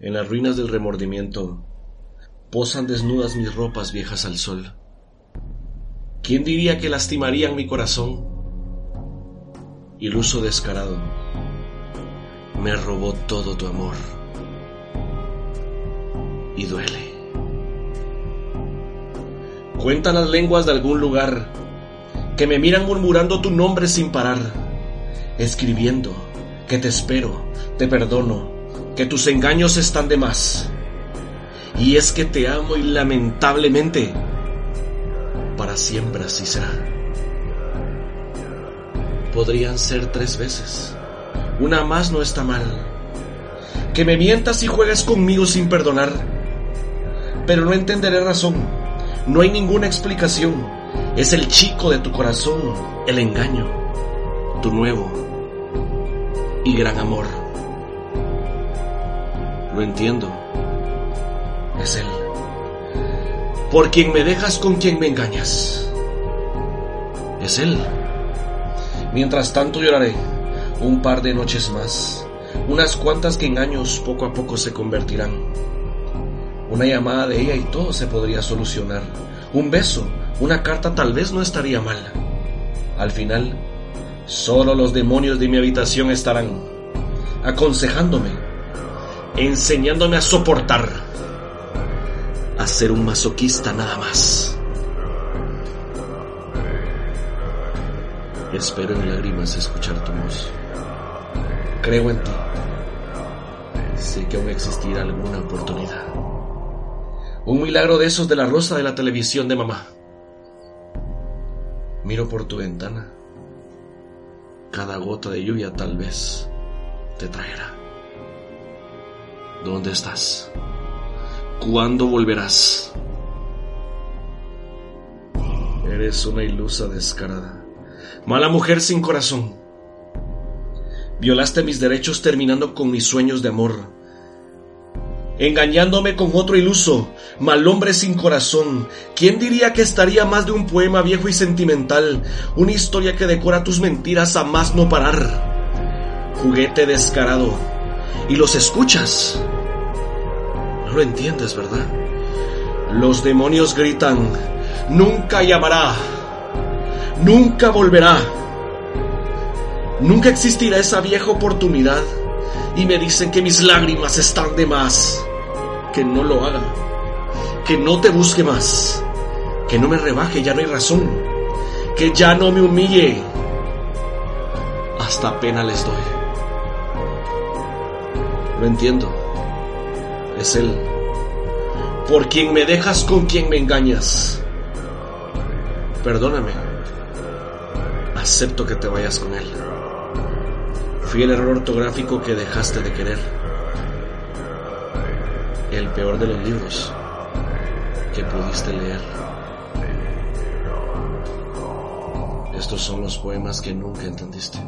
En las ruinas del remordimiento posan desnudas mis ropas viejas al sol. ¿Quién diría que lastimarían mi corazón? Iluso descarado, me robó todo tu amor. Y duele. Cuentan las lenguas de algún lugar que me miran murmurando tu nombre sin parar, escribiendo que te espero, te perdono, que tus engaños están de más. Y es que te amo y lamentablemente para siempre así será. Podrían ser tres veces. Una más no está mal. Que me mientas y juegues conmigo sin perdonar. Pero no entenderé razón. No hay ninguna explicación. Es el chico de tu corazón, el engaño, tu nuevo y gran amor. Lo entiendo. Es él. Por quien me dejas con quien me engañas. Es él. Mientras tanto lloraré un par de noches más, unas cuantas que en años poco a poco se convertirán. Una llamada de ella y todo se podría solucionar. Un beso, una carta tal vez no estaría mal. Al final, solo los demonios de mi habitación estarán aconsejándome, enseñándome a soportar, a ser un masoquista nada más. Espero en lágrimas escuchar tu voz. Creo en ti. Sé que aún existirá alguna oportunidad. Un milagro de esos de la rosa de la televisión de mamá. Miro por tu ventana. Cada gota de lluvia tal vez te traerá. ¿Dónde estás? ¿Cuándo volverás? Eres una ilusa descarada. Mala mujer sin corazón. Violaste mis derechos terminando con mis sueños de amor. Engañándome con otro iluso, mal hombre sin corazón. ¿Quién diría que estaría más de un poema viejo y sentimental? Una historia que decora tus mentiras a más no parar. Juguete descarado. Y los escuchas. No lo entiendes, ¿verdad? Los demonios gritan, nunca llamará, nunca volverá, nunca existirá esa vieja oportunidad y me dicen que mis lágrimas están de más, que no lo haga, que no te busque más, que no me rebaje, ya no hay razón, que ya no me humille, hasta pena les doy. Lo entiendo. Es Él. Por quien me dejas con quien me engañas. Perdóname. Acepto que te vayas con Él. Fui el error ortográfico que dejaste de querer. El peor de los libros que pudiste leer. Estos son los poemas que nunca entendiste.